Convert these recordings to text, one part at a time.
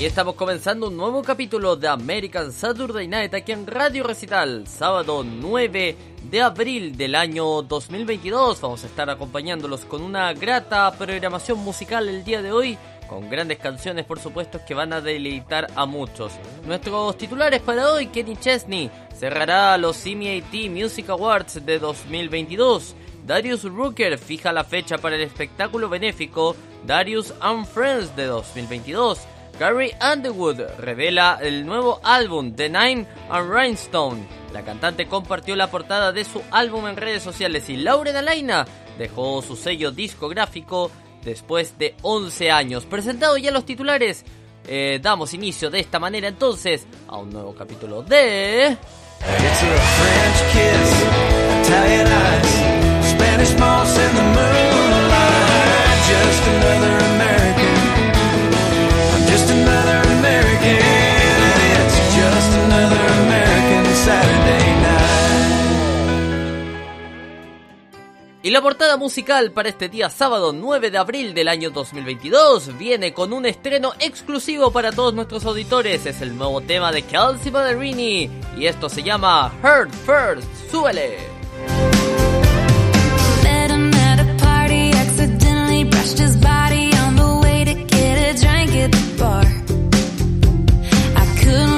Y estamos comenzando un nuevo capítulo de American Saturday Night aquí en Radio Recital, sábado 9 de abril del año 2022. Vamos a estar acompañándolos con una grata programación musical el día de hoy, con grandes canciones por supuesto que van a deleitar a muchos. Nuestros titulares para hoy, Kenny Chesney cerrará los CMAT Music Awards de 2022. Darius Rucker fija la fecha para el espectáculo benéfico Darius and Friends de 2022. Gary Underwood revela el nuevo álbum The Nine and Rhinestone. La cantante compartió la portada de su álbum en redes sociales y Lauren Alaina dejó su sello discográfico después de 11 años. Presentado ya los titulares, eh, damos inicio de esta manera entonces a un nuevo capítulo de... Y la portada musical para este día sábado 9 de abril del año 2022 viene con un estreno exclusivo para todos nuestros auditores. Es el nuevo tema de Kelsey Ballerini y esto se llama Heart First. ¡Súbele! couldn't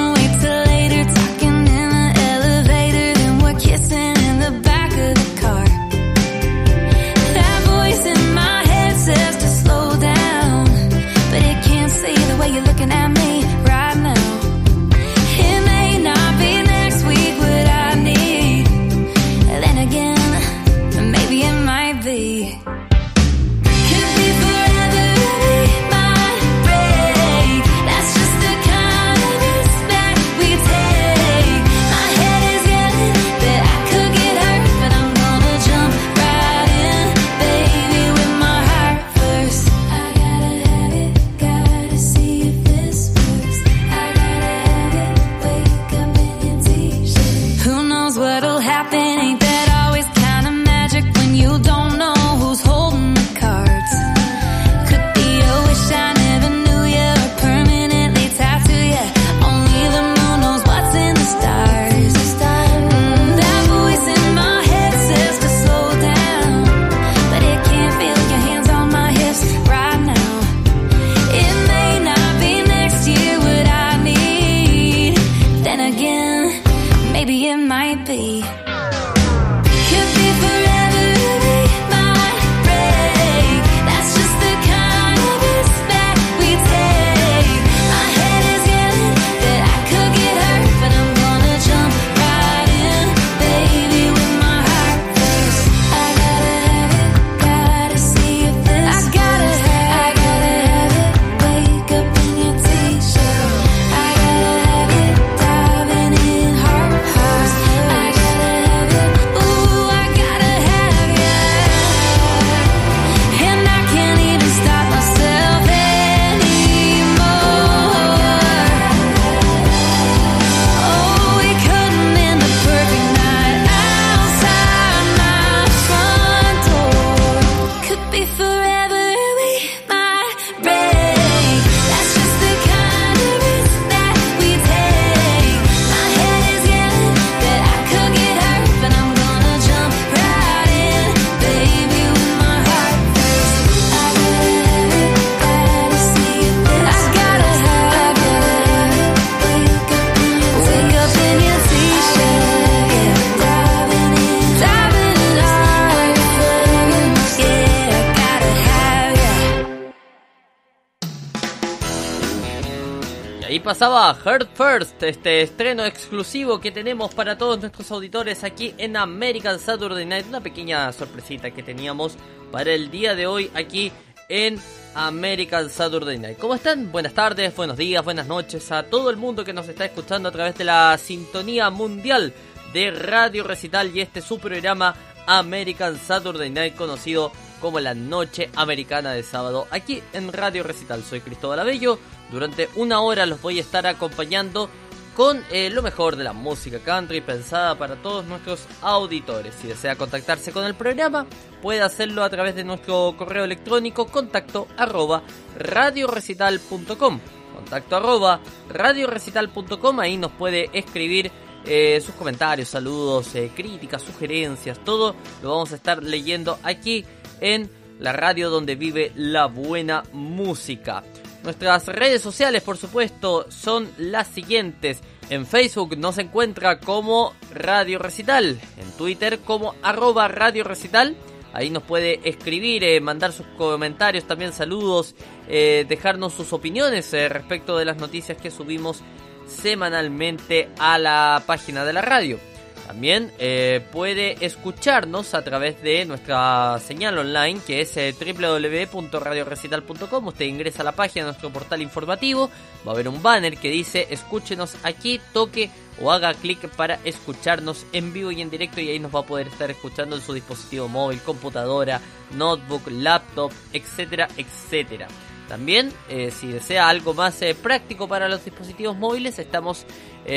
pasaba Heart First, este estreno exclusivo que tenemos para todos nuestros auditores aquí en American Saturday Night. Una pequeña sorpresita que teníamos para el día de hoy aquí en American Saturday Night. ¿Cómo están? Buenas tardes, buenos días, buenas noches a todo el mundo que nos está escuchando a través de la sintonía mundial de Radio Recital y este su programa American Saturday Night conocido como la Noche Americana de Sábado aquí en Radio Recital. Soy Cristóbal Abello durante una hora los voy a estar acompañando con eh, lo mejor de la música country pensada para todos nuestros auditores. Si desea contactarse con el programa, puede hacerlo a través de nuestro correo electrónico contacto arroba radiorecital.com. Contacto arroba radiorecital.com, ahí nos puede escribir eh, sus comentarios, saludos, eh, críticas, sugerencias, todo lo vamos a estar leyendo aquí en la radio donde vive la buena música. Nuestras redes sociales, por supuesto, son las siguientes. En Facebook nos encuentra como Radio Recital, en Twitter como arroba Radio Recital. Ahí nos puede escribir, eh, mandar sus comentarios, también saludos, dejarnos sus opiniones respecto de las noticias que subimos semanalmente a la página de la radio. También eh, puede escucharnos a través de nuestra señal online que es eh, www.radiorecital.com. Usted ingresa a la página de nuestro portal informativo, va a haber un banner que dice escúchenos aquí, toque o haga clic para escucharnos en vivo y en directo y ahí nos va a poder estar escuchando en su dispositivo móvil, computadora, notebook, laptop, etcétera, etcétera. También, eh, si desea algo más eh, práctico para los dispositivos móviles, estamos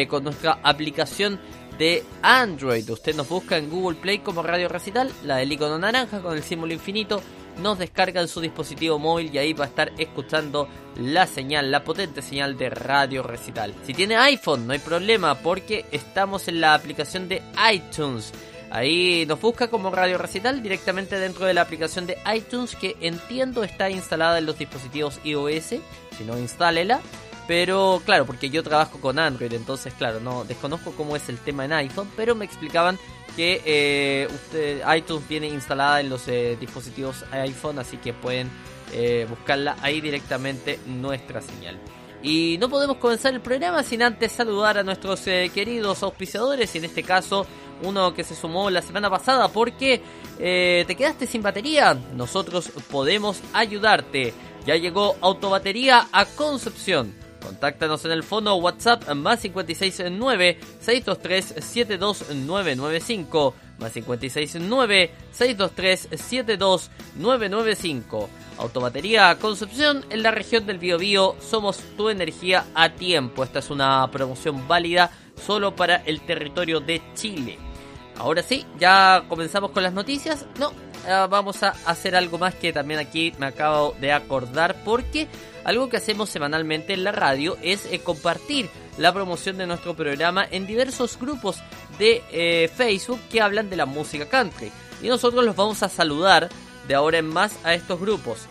con nuestra aplicación de Android. Usted nos busca en Google Play como Radio Recital, la del icono naranja con el símbolo infinito. Nos descarga en su dispositivo móvil y ahí va a estar escuchando la señal, la potente señal de Radio Recital. Si tiene iPhone, no hay problema porque estamos en la aplicación de iTunes. Ahí nos busca como Radio Recital directamente dentro de la aplicación de iTunes que entiendo está instalada en los dispositivos iOS. Si no, instálela. Pero claro, porque yo trabajo con Android, entonces claro, no desconozco cómo es el tema en iPhone, pero me explicaban que eh, iTunes viene instalada en los eh, dispositivos iPhone, así que pueden eh, buscarla ahí directamente nuestra señal. Y no podemos comenzar el programa sin antes saludar a nuestros queridos auspiciadores, y en este caso uno que se sumó la semana pasada porque te quedaste sin batería. Nosotros podemos ayudarte. Ya llegó autobatería a Concepción. Contáctanos en el fondo WhatsApp más 569 623 72995 más 569 623 72995 Autobatería Concepción en la región del Biobío. Somos tu energía a tiempo. Esta es una promoción válida solo para el territorio de Chile. Ahora sí, ya comenzamos con las noticias. No, eh, vamos a hacer algo más que también aquí me acabo de acordar porque algo que hacemos semanalmente en la radio es eh, compartir la promoción de nuestro programa en diversos grupos de eh, Facebook que hablan de la música country. Y nosotros los vamos a saludar de ahora en más a estos grupos.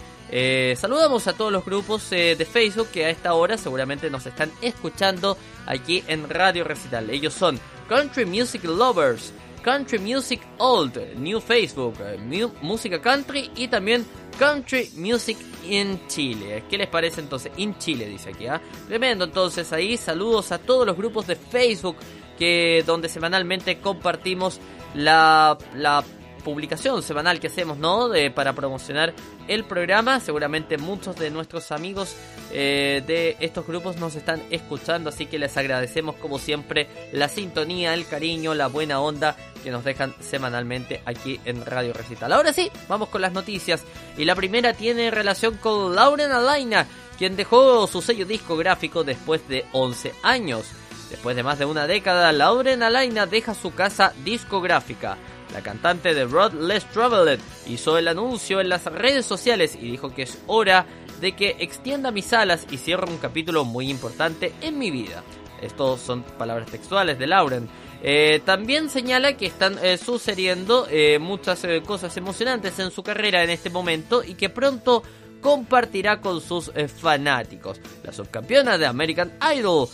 saludamos a todos los grupos de Facebook que a esta hora seguramente nos están escuchando aquí en Radio Recital. Ellos son Country Music Lovers, Country Music Old, New Facebook, eh, Música Country y también Country Music in Chile. ¿Qué les parece entonces? In Chile dice aquí, ¿ah? Tremendo entonces ahí. Saludos a todos los grupos de Facebook que donde semanalmente compartimos la, la publicación semanal que hacemos, ¿no? De, para promocionar el programa. Seguramente muchos de nuestros amigos eh, de estos grupos nos están escuchando, así que les agradecemos como siempre la sintonía, el cariño, la buena onda que nos dejan semanalmente aquí en Radio Recital. Ahora sí, vamos con las noticias. Y la primera tiene relación con Lauren Alaina, quien dejó su sello discográfico después de 11 años. Después de más de una década, Lauren Alaina deja su casa discográfica. La cantante de Rod Less Traveled hizo el anuncio en las redes sociales y dijo que es hora de que extienda mis alas y cierre un capítulo muy importante en mi vida. Estos son palabras textuales de Lauren. Eh, también señala que están eh, sucediendo eh, muchas cosas emocionantes en su carrera en este momento y que pronto compartirá con sus fanáticos. La subcampeona de American Idol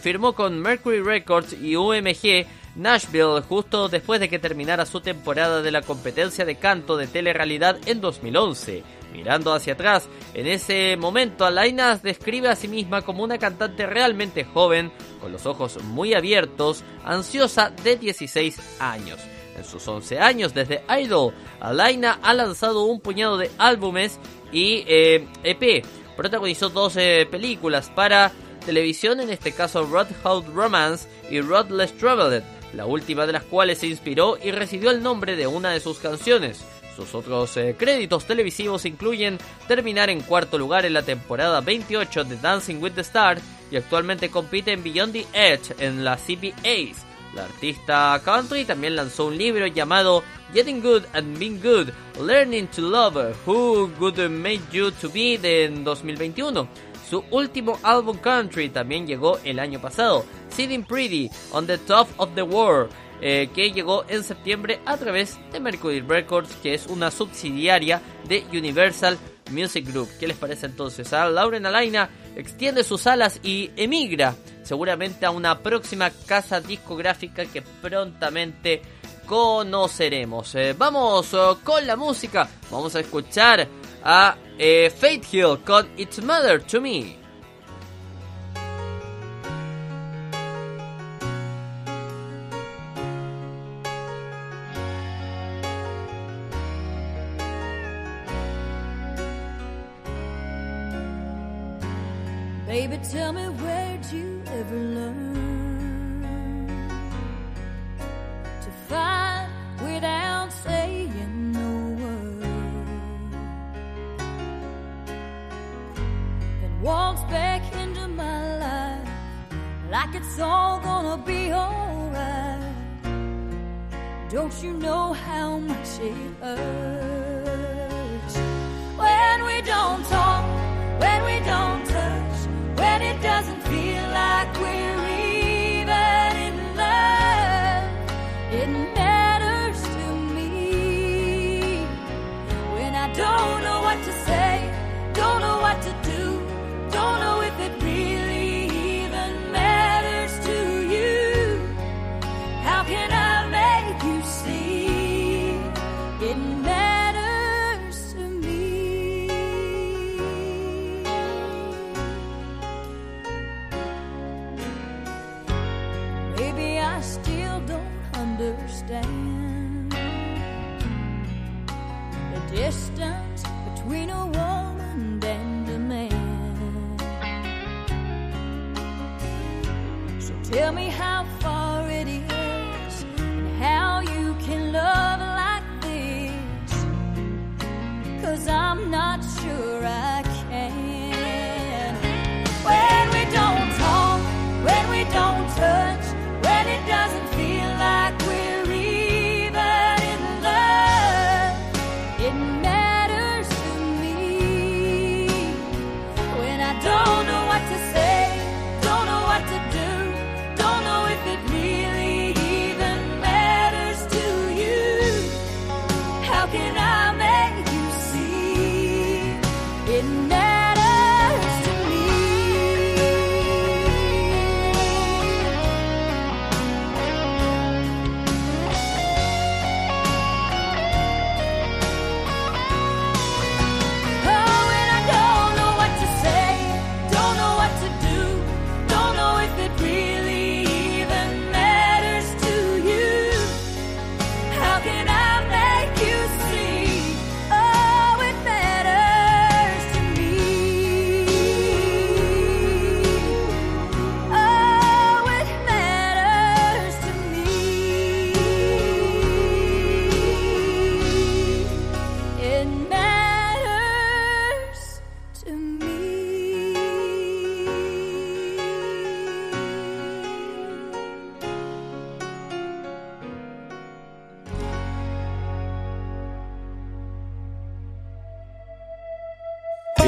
firmó con Mercury Records y UMG Nashville justo después de que terminara su temporada de la competencia de canto de telerrealidad en 2011. Mirando hacia atrás, en ese momento Alaina describe a sí misma como una cantante realmente joven, con los ojos muy abiertos, ansiosa de 16 años. En sus 11 años desde Idol, Alaina ha lanzado un puñado de álbumes y EP. Eh, e Protagonizó 12 películas para televisión, en este caso Roadhouse Romance y Rodless Traveled, la última de las cuales se inspiró y recibió el nombre de una de sus canciones. Sus otros eh, créditos televisivos incluyen terminar en cuarto lugar en la temporada 28 de Dancing with the Stars y actualmente compite en Beyond the Edge en la CBAs. La artista country también lanzó un libro llamado Getting Good and Being Good, Learning to Love, Who Good Made You to Be de 2021. Su último álbum country también llegó el año pasado, Sitting Pretty on the Top of the World, eh, que llegó en septiembre a través de Mercury Records, que es una subsidiaria de Universal Music Group. ¿Qué les parece entonces? A Lauren Alaina extiende sus alas y emigra seguramente a una próxima casa discográfica que prontamente conoceremos. Eh, vamos oh, con la música, vamos a escuchar a eh, Faith Hill con It's Mother to Me. Distance between a woman and a man. So tell me how far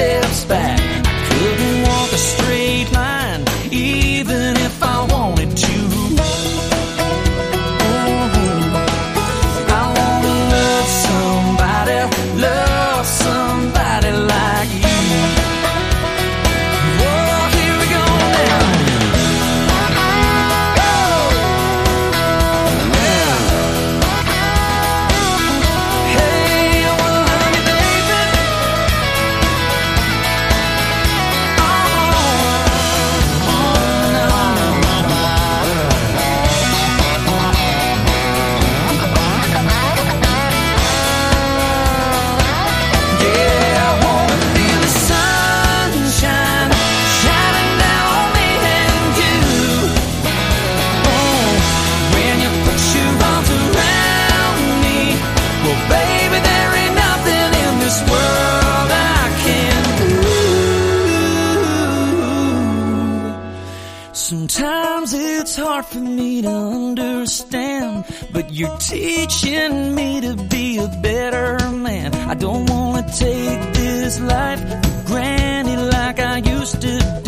Steps back. You're teaching me to be a better man. I don't wanna take this life for granted like I used to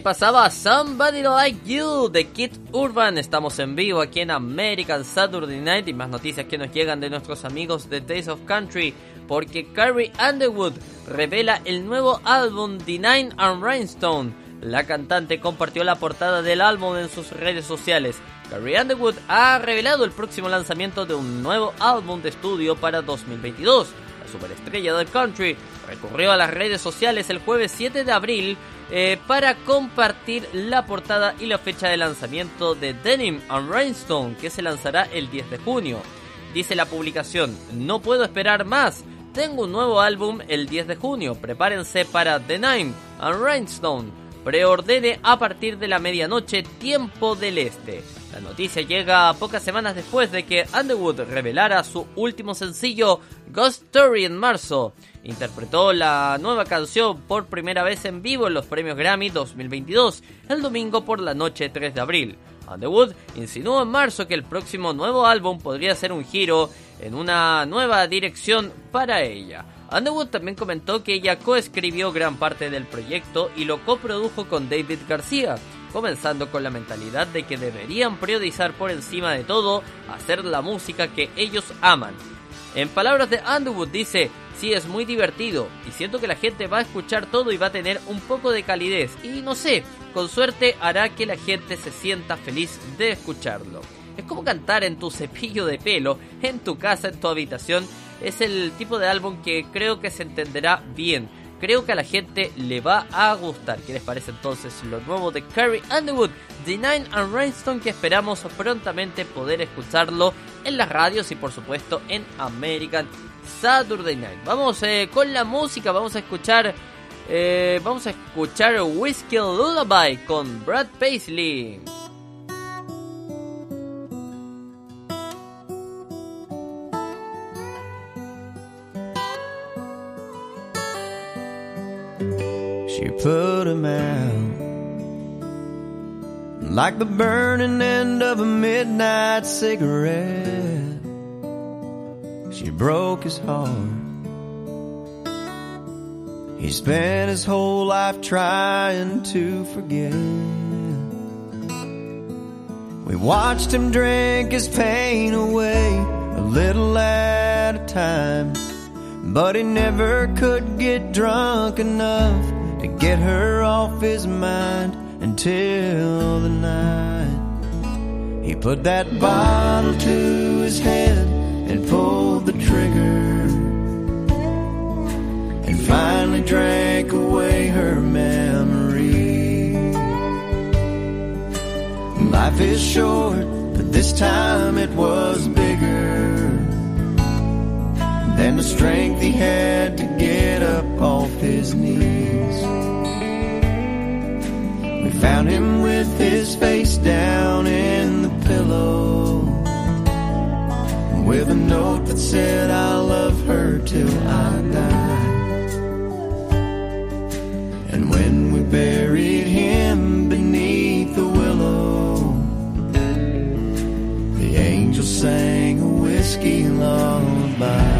pasaba Somebody Like You de Kid Urban. Estamos en vivo aquí en American Saturday Night y más noticias que nos llegan de nuestros amigos de Days of Country. Porque Carrie Underwood revela el nuevo álbum The Nine and Rhinestone. La cantante compartió la portada del álbum en sus redes sociales. Carrie Underwood ha revelado el próximo lanzamiento de un nuevo álbum de estudio para 2022. La superestrella del country recurrió a las redes sociales el jueves 7 de abril eh, para compartir la portada y la fecha de lanzamiento de Denim and Rhinestone que se lanzará el 10 de junio. Dice la publicación, no puedo esperar más, tengo un nuevo álbum el 10 de junio, prepárense para Denim and Rhinestone. Preordene a partir de la medianoche tiempo del este. La noticia llega pocas semanas después de que Underwood revelara su último sencillo Ghost Story en marzo. Interpretó la nueva canción por primera vez en vivo en los premios Grammy 2022, el domingo por la noche 3 de abril. Underwood insinuó en marzo que el próximo nuevo álbum podría ser un giro en una nueva dirección para ella. Underwood también comentó que ella coescribió gran parte del proyecto y lo coprodujo con David García, comenzando con la mentalidad de que deberían priorizar por encima de todo hacer la música que ellos aman. En palabras de Underwood dice, sí es muy divertido y siento que la gente va a escuchar todo y va a tener un poco de calidez y no sé, con suerte hará que la gente se sienta feliz de escucharlo. Es como cantar en tu cepillo de pelo, en tu casa, en tu habitación. Es el tipo de álbum que creo que se entenderá bien creo que a la gente le va a gustar. ¿Qué les parece entonces lo nuevo de Carrie Underwood, The Nine and Rainstone, que esperamos prontamente poder escucharlo en las radios y por supuesto en American Saturday Night? Vamos eh, con la música, vamos a escuchar... Eh, vamos a escuchar Whiskey Lullaby con Brad Paisley. She put him out like the burning end of a midnight cigarette. She broke his heart. He spent his whole life trying to forget. We watched him drink his pain away a little at a time. But he never could get drunk enough to get her off his mind until the night. He put that bottle to his head and pulled the trigger. And finally drank away her memory. Life is short, but this time it was than the strength he had to get up off his knees. We found him with his face down in the pillow, with a note that said, I love her till I die. And when we buried him beneath the willow, the angel sang a whiskey lullaby.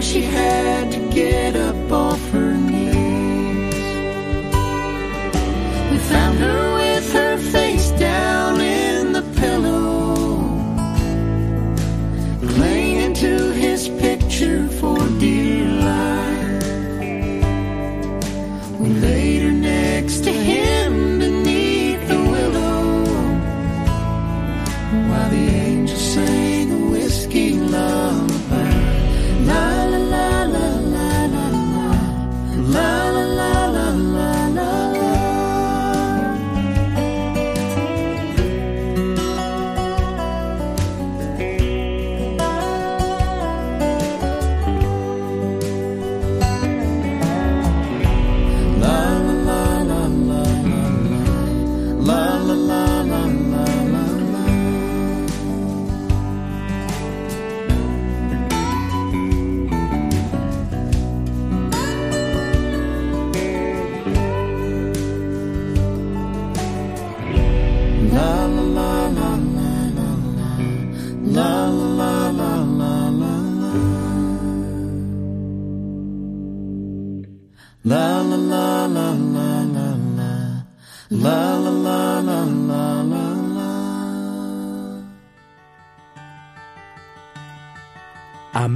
she had to get up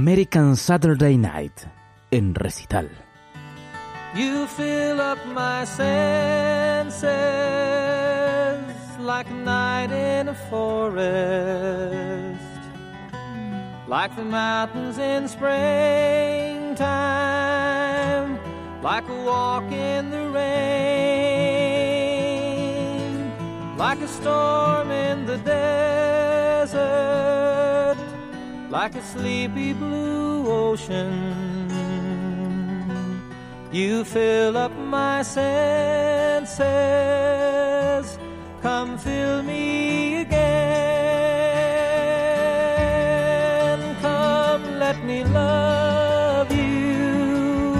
American Saturday Night en recital. You fill up my senses like a night in a forest, like the mountains in springtime, like a walk in the rain, like a storm in the desert, like a sleepy blue ocean. You fill up my senses. Come fill me again. Come, let me love you.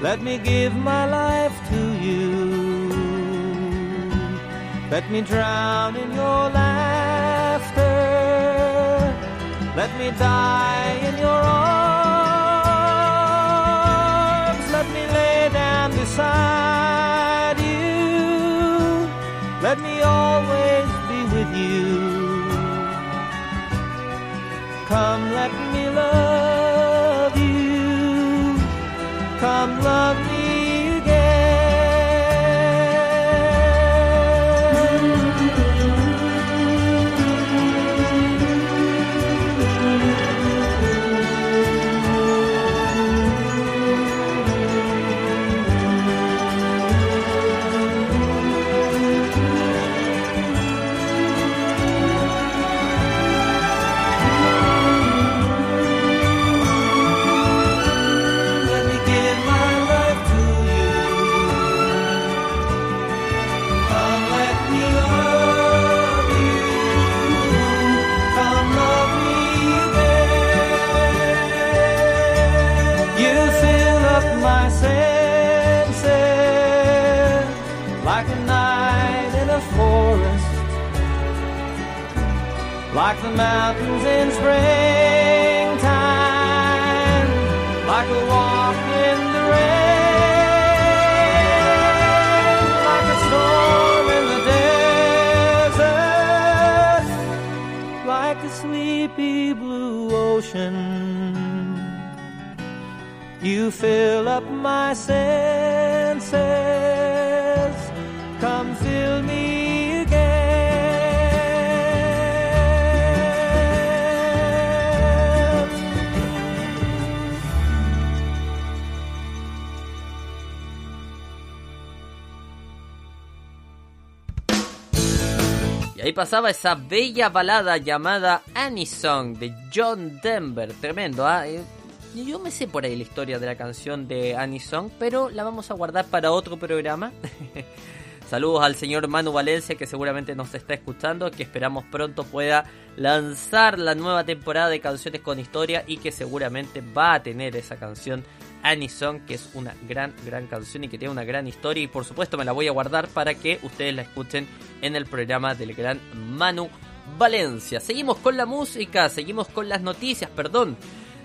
Let me give my life to you. Let me drown in your laughter. Let me die in your arms. Let me lay down beside you. Let me always be with you. Come, let me love you. Come, love me pasaba esa bella balada llamada Annie Song de John Denver. Tremendo, ¿ah? Eh, Yo me sé por ahí la historia de la canción de Annie Song, pero la vamos a guardar para otro programa. Saludos al señor Manu Valencia que seguramente nos está escuchando, que esperamos pronto pueda lanzar la nueva temporada de canciones con historia y que seguramente va a tener esa canción Annie Song, que es una gran, gran canción y que tiene una gran historia y por supuesto me la voy a guardar para que ustedes la escuchen en el programa del gran Manu Valencia. Seguimos con la música, seguimos con las noticias, perdón.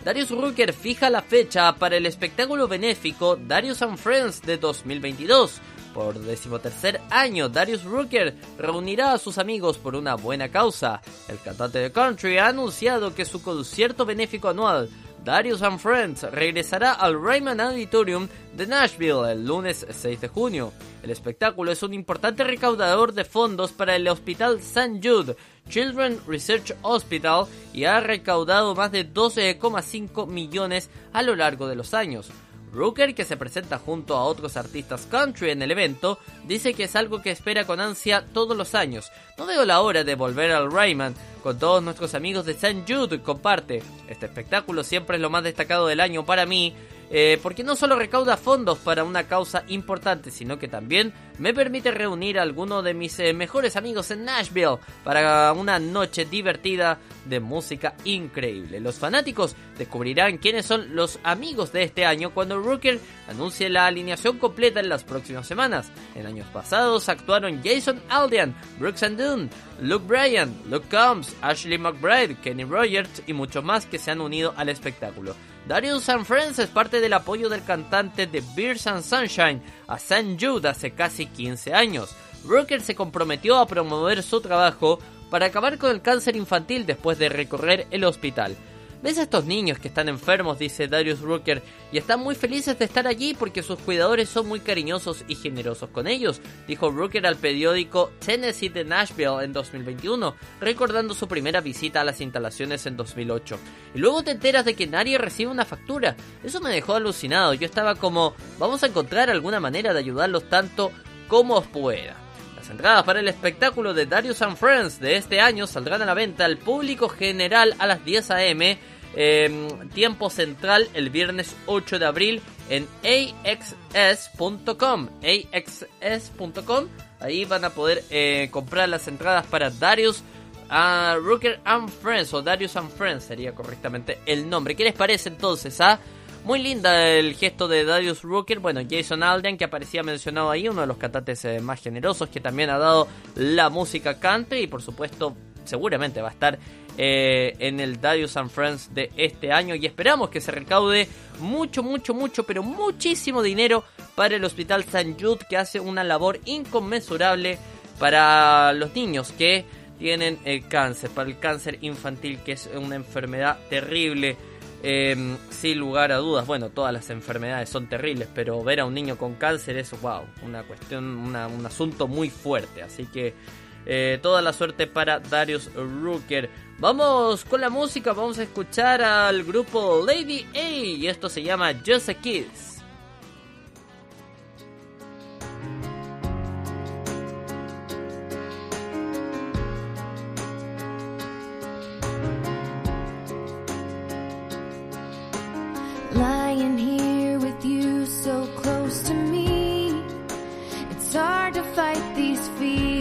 Darius Rucker fija la fecha para el espectáculo benéfico Darius and Friends de 2022. Por decimotercer año, Darius Rucker reunirá a sus amigos por una buena causa. El cantante de country ha anunciado que su concierto benéfico anual, Darius and Friends, regresará al Raymond Auditorium de Nashville el lunes 6 de junio. El espectáculo es un importante recaudador de fondos para el Hospital St. Jude Children Research Hospital y ha recaudado más de 12,5 millones a lo largo de los años. Rooker, que se presenta junto a otros artistas country en el evento, dice que es algo que espera con ansia todos los años. No veo la hora de volver al Rayman con todos nuestros amigos de St. Jude. Comparte, este espectáculo siempre es lo más destacado del año para mí. Eh, porque no solo recauda fondos para una causa importante, sino que también me permite reunir a algunos de mis eh, mejores amigos en Nashville para una noche divertida de música increíble. Los fanáticos descubrirán quiénes son los amigos de este año cuando Rooker anuncie la alineación completa en las próximas semanas. En años pasados actuaron Jason Aldean, Brooks and Dunn, Luke Bryan, Luke Combs, Ashley McBride, Kenny Rogers y muchos más que se han unido al espectáculo. Darius and Friends es parte del apoyo del cantante de Beers and Sunshine a St. Jude hace casi 15 años. Rooker se comprometió a promover su trabajo para acabar con el cáncer infantil después de recorrer el hospital. Ves a estos niños que están enfermos, dice Darius Rucker, y están muy felices de estar allí porque sus cuidadores son muy cariñosos y generosos con ellos, dijo Rucker al periódico Tennessee de Nashville en 2021, recordando su primera visita a las instalaciones en 2008. Y luego te enteras de que nadie recibe una factura. Eso me dejó alucinado. Yo estaba como, vamos a encontrar alguna manera de ayudarlos tanto como os pueda. Entradas para el espectáculo de Darius and Friends de este año saldrán a la venta al público general a las 10 a.m. Em, tiempo central el viernes 8 de abril en axs.com. axs.com. Ahí van a poder eh, comprar las entradas para Darius a Rooker and Friends o Darius and Friends sería correctamente el nombre. ¿Qué les parece entonces? Ah? Muy linda el gesto de Darius Rooker. Bueno, Jason Aldean que aparecía mencionado ahí, uno de los cantantes eh, más generosos que también ha dado la música country y por supuesto seguramente va a estar eh, en el Darius and Friends de este año y esperamos que se recaude mucho, mucho, mucho, pero muchísimo dinero para el Hospital St. Jude que hace una labor inconmensurable para los niños que tienen el cáncer, para el cáncer infantil, que es una enfermedad terrible. Em, sin lugar a dudas, bueno, todas las enfermedades son terribles, pero ver a un niño con cáncer es, wow, una cuestión, un asunto muy fuerte. Así que eh, toda la suerte para Darius Rooker. Vamos con la música, vamos a escuchar al grupo Lady A y esto se llama Just a Kiss. Lying here with you so close to me. It's hard to fight these feelings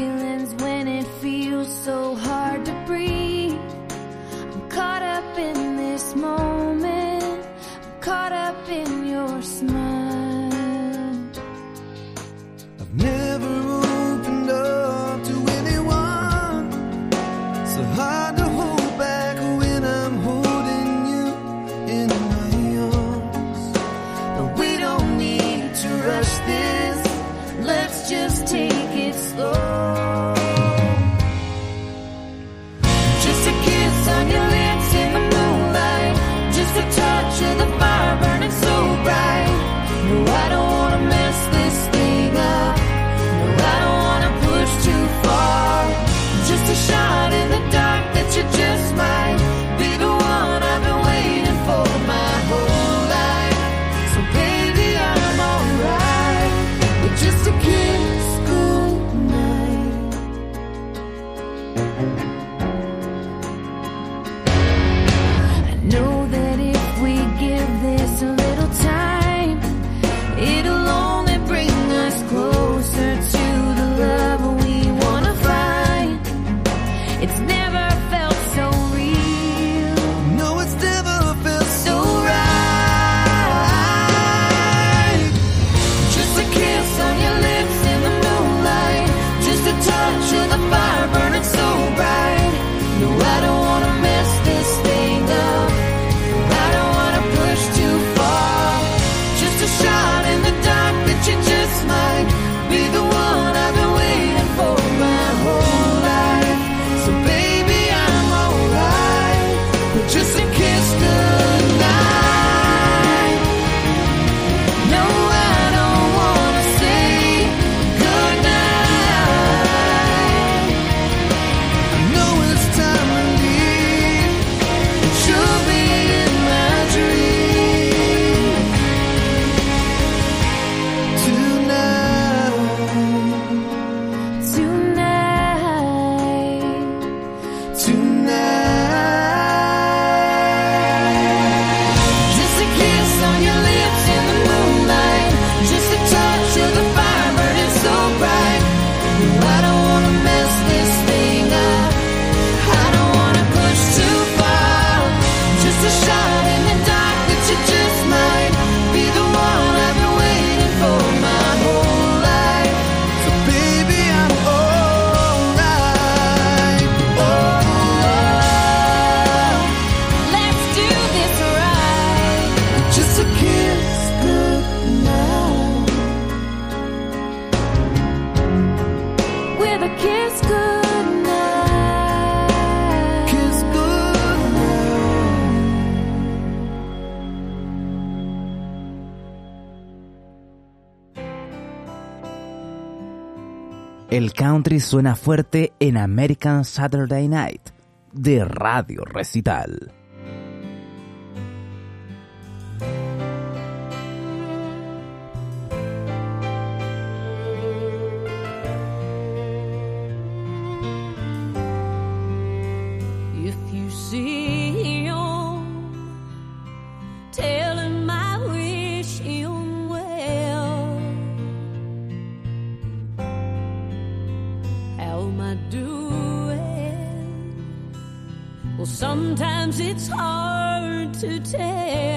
suena fuerte en American Saturday Night de Radio Recital. Sometimes it's hard to tell.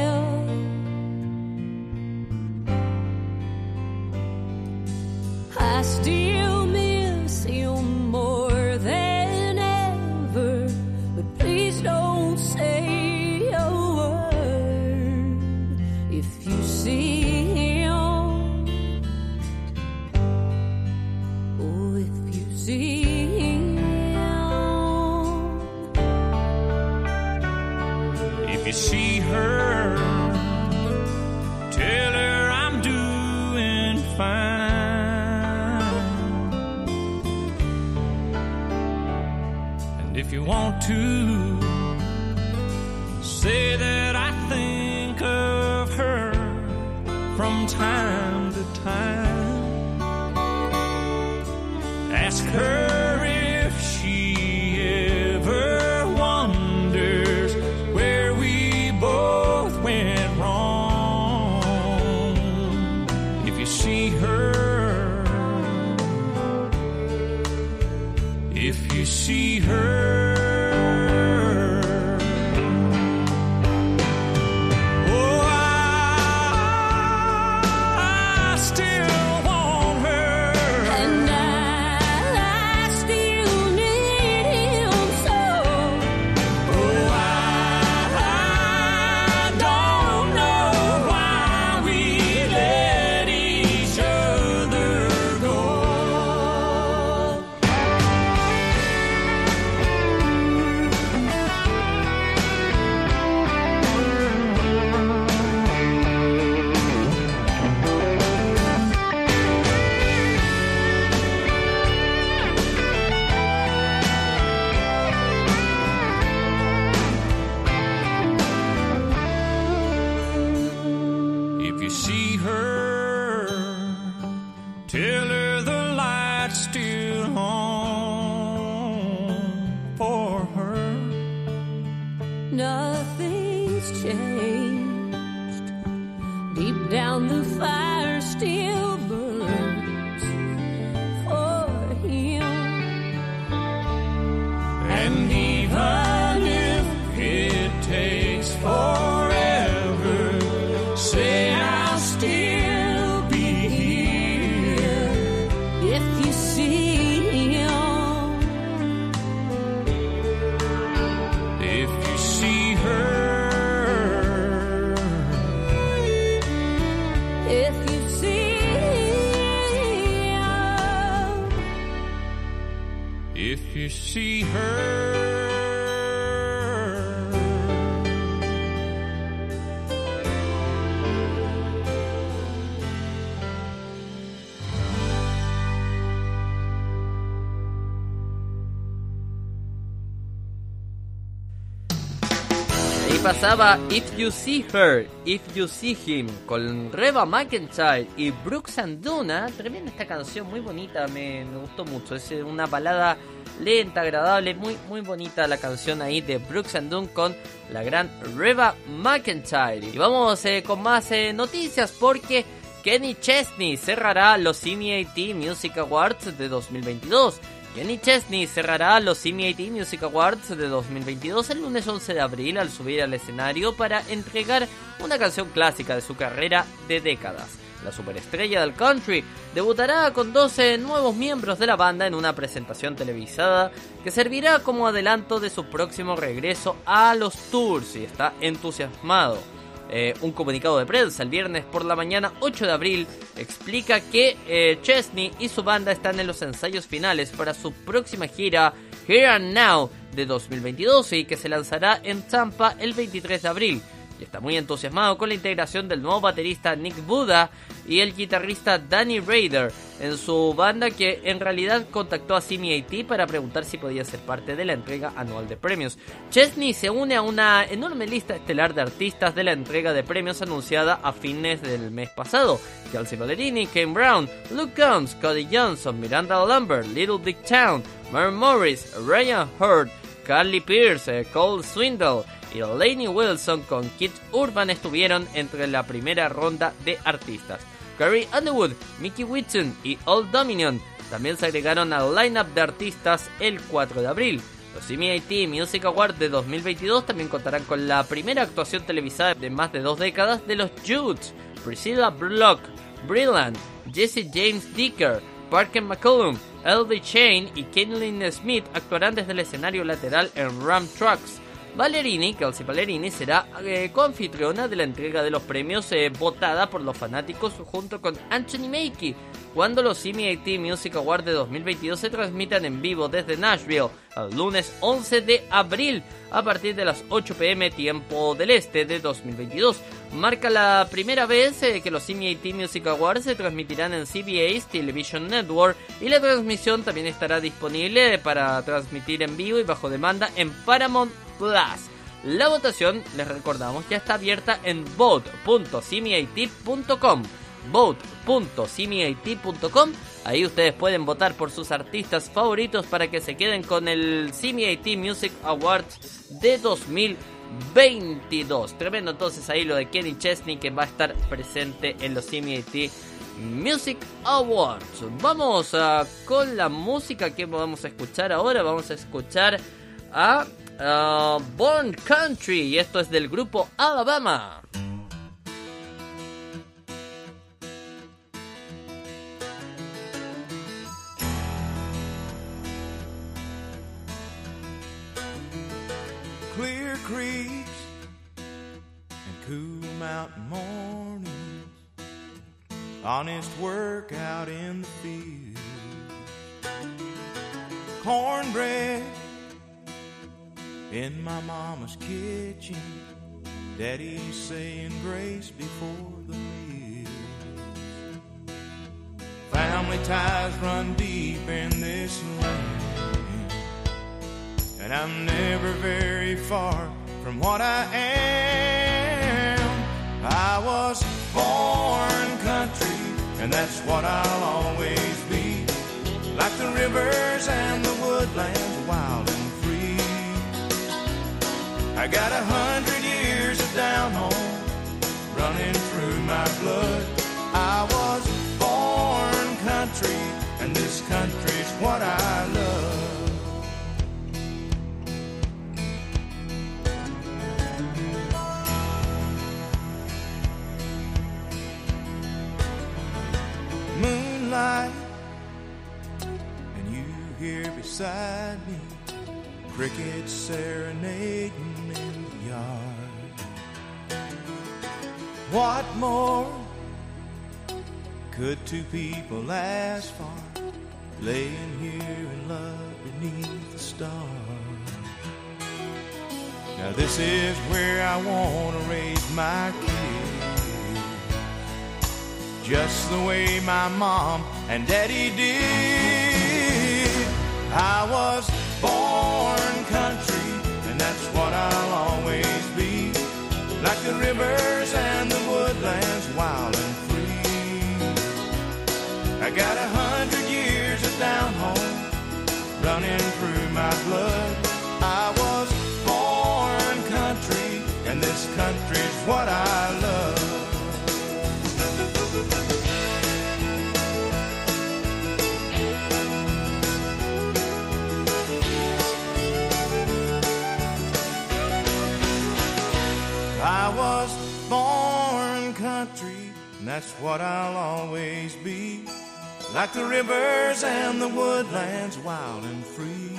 Pasaba If You See Her, If You See Him, con Reba McIntyre y Brooks and Duna. Tremenda esta canción, muy bonita, me, gustó mucho. Es eh, una balada lenta, agradable, muy, muy bonita la canción ahí de Brooks and Dunn con la gran Reba McIntyre. Y vamos eh, con más eh, noticias porque Kenny Chesney cerrará los CMAT Music Awards de 2022. Kenny Chesney cerrará los CMAT Music Awards de 2022 el lunes 11 de abril al subir al escenario para entregar una canción clásica de su carrera de décadas. La superestrella del country debutará con 12 nuevos miembros de la banda en una presentación televisada que servirá como adelanto de su próximo regreso a los tours y está entusiasmado. Eh, un comunicado de prensa el viernes por la mañana 8 de abril explica que eh, Chesney y su banda están en los ensayos finales para su próxima gira Here and Now de 2022 y que se lanzará en Tampa el 23 de abril. Y está muy entusiasmado con la integración del nuevo baterista Nick Buda y el guitarrista Danny Raider en su banda que en realidad contactó a Simi para preguntar si podía ser parte de la entrega anual de premios. Chesney se une a una enorme lista estelar de artistas de la entrega de premios anunciada a fines del mes pasado. Kelsey Ballerini, Kane Brown, Luke Combs, Cody Johnson, Miranda Lambert, Little Big Town, Mary Morris, Ryan Hurd, Carly Pierce, Cole Swindle, y Lainey Wilson con Kids Urban estuvieron entre la primera ronda de artistas. Carrie Underwood, Mickey Whitson y Old Dominion también se agregaron al lineup de artistas el 4 de abril. Los MIT Music Awards de 2022 también contarán con la primera actuación televisada de más de dos décadas de los Jutes. Priscilla Block, Brillant, Jesse James Dicker, Parker McCollum, L.B. Chain y Kenlyn Smith actuarán desde el escenario lateral en Ram Trucks. Ballerini, Kelsey Ballerini, será eh, coanfitriona de la entrega de los premios eh, votada por los fanáticos junto con Anthony Mackie, cuando los CMAT Music Awards de 2022 se transmitan en vivo desde Nashville el lunes 11 de abril a partir de las 8 pm tiempo del este de 2022. Marca la primera vez eh, que los CMAT Music Awards se transmitirán en CBS Television Network y la transmisión también estará disponible para transmitir en vivo y bajo demanda en Paramount la votación, les recordamos, ya está abierta en vote.cmiat.com. Vote.cmiat.com. Ahí ustedes pueden votar por sus artistas favoritos para que se queden con el CMAT Music Awards de 2022. Tremendo entonces ahí lo de Kenny Chesney que va a estar presente en los CMAT Music Awards. Vamos a, con la música que vamos a escuchar ahora. Vamos a escuchar a uh, Born Country y esto es del grupo Alabama. Clear creeks and cool mountain mornings, honest work out in the field, cornbread in my mama's kitchen. Daddy's saying grace before the meal. Family ties run deep in this land, and I'm never very far from what I am. I was born country, and that's what I'll always be. Like the rivers and the woodlands, wild. I got a hundred years of down home running through my blood. I was born country, and this country's what I love. Moonlight, and you here beside me crickets serenade in What more could two people ask for? Laying here in love beneath the stars. Now this is where I want to raise my kids, just the way my mom and daddy did. I was born country, and that's what I'll always be. Like the rivers I got a hundred years of down home running through my blood. I was born country, and this country's what I love. I was born country, and that's what I'll always be. Like the rivers and the woodlands, wild and free.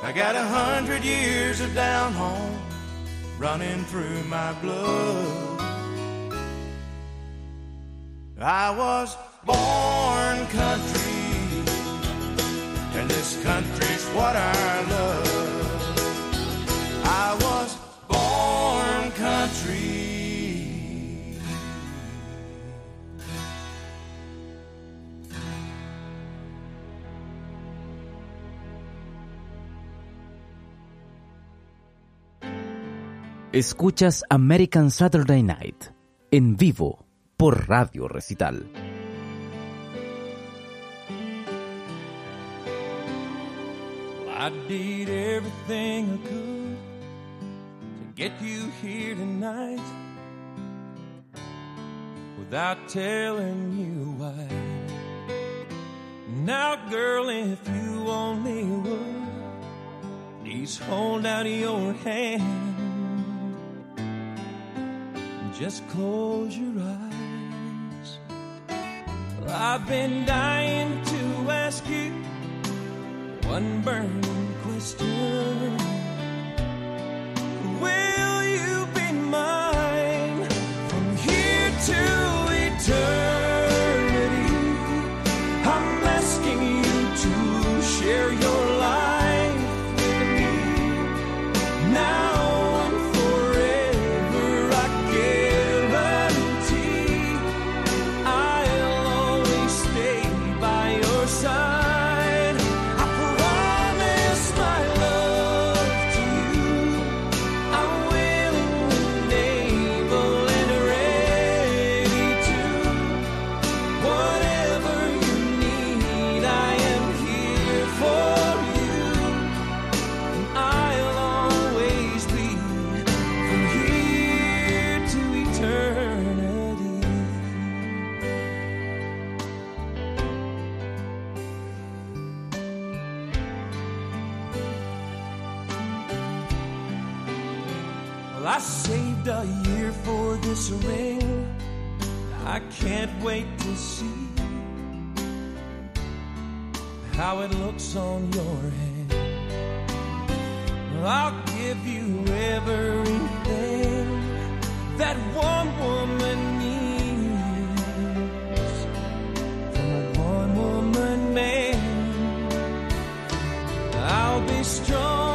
I got a hundred years of down home running through my blood. I was born country, and this country's what I love. Escuchas American Saturday Night en vivo por Radio Recital. I did everything I could to get you here tonight without telling you why. Now, girl, if you only would, please hold out your hand. Just close your eyes. I've been dying to ask you one burning question. How it looks on your. Well, I'll give you everything that one woman needs from a one woman man. I'll be strong,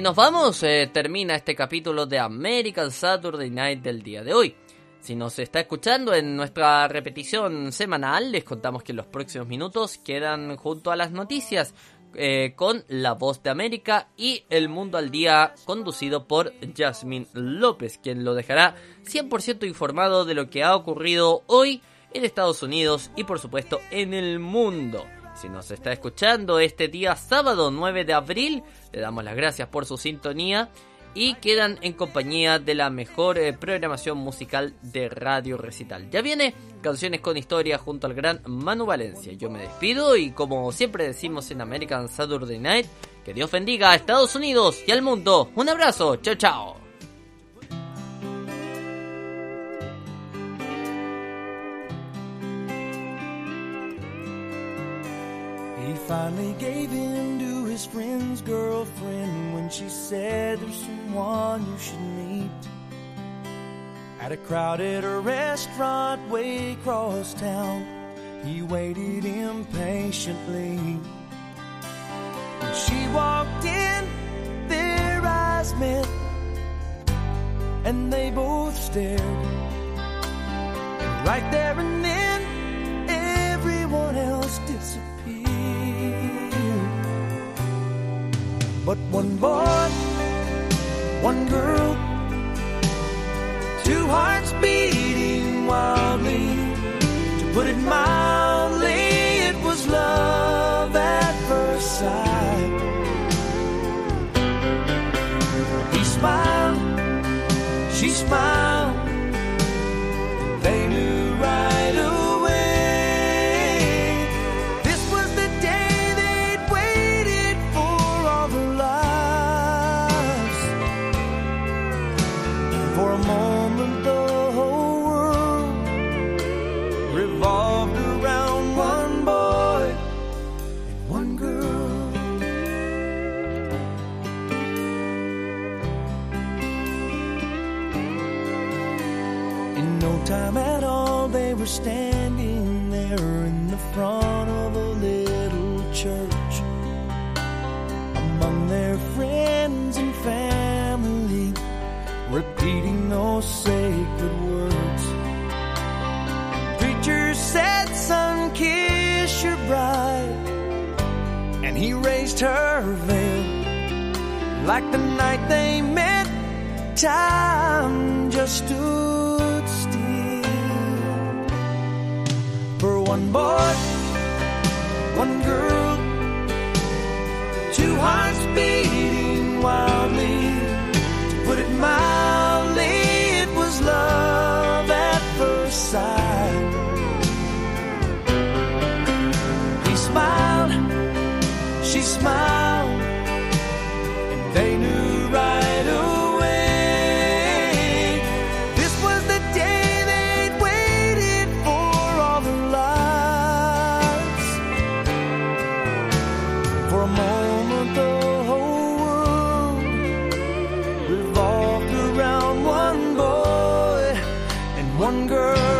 Nos vamos, eh, termina este capítulo de American Saturday Night del día de hoy. Si nos está escuchando en nuestra repetición semanal, les contamos que los próximos minutos quedan junto a las noticias eh, con La Voz de América y El Mundo al Día conducido por Jasmine López, quien lo dejará 100% informado de lo que ha ocurrido hoy en Estados Unidos y por supuesto en el mundo. Si nos está escuchando este día sábado 9 de abril, le damos las gracias por su sintonía y quedan en compañía de la mejor eh, programación musical de Radio Recital. Ya viene Canciones con Historia junto al gran Manu Valencia. Yo me despido y como siempre decimos en American Saturday Night, que Dios bendiga a Estados Unidos y al mundo. Un abrazo, chao chao. Finally gave in to his friend's girlfriend when she said there's someone you should meet. At a crowded restaurant way across town, he waited impatiently. When she walked in, their eyes met, and they both stared. And right there and then, everyone else disappeared. But one boy, one girl, two hearts beating wildly. To put it mildly, it was love at first sight. He smiled, she smiled. One girl.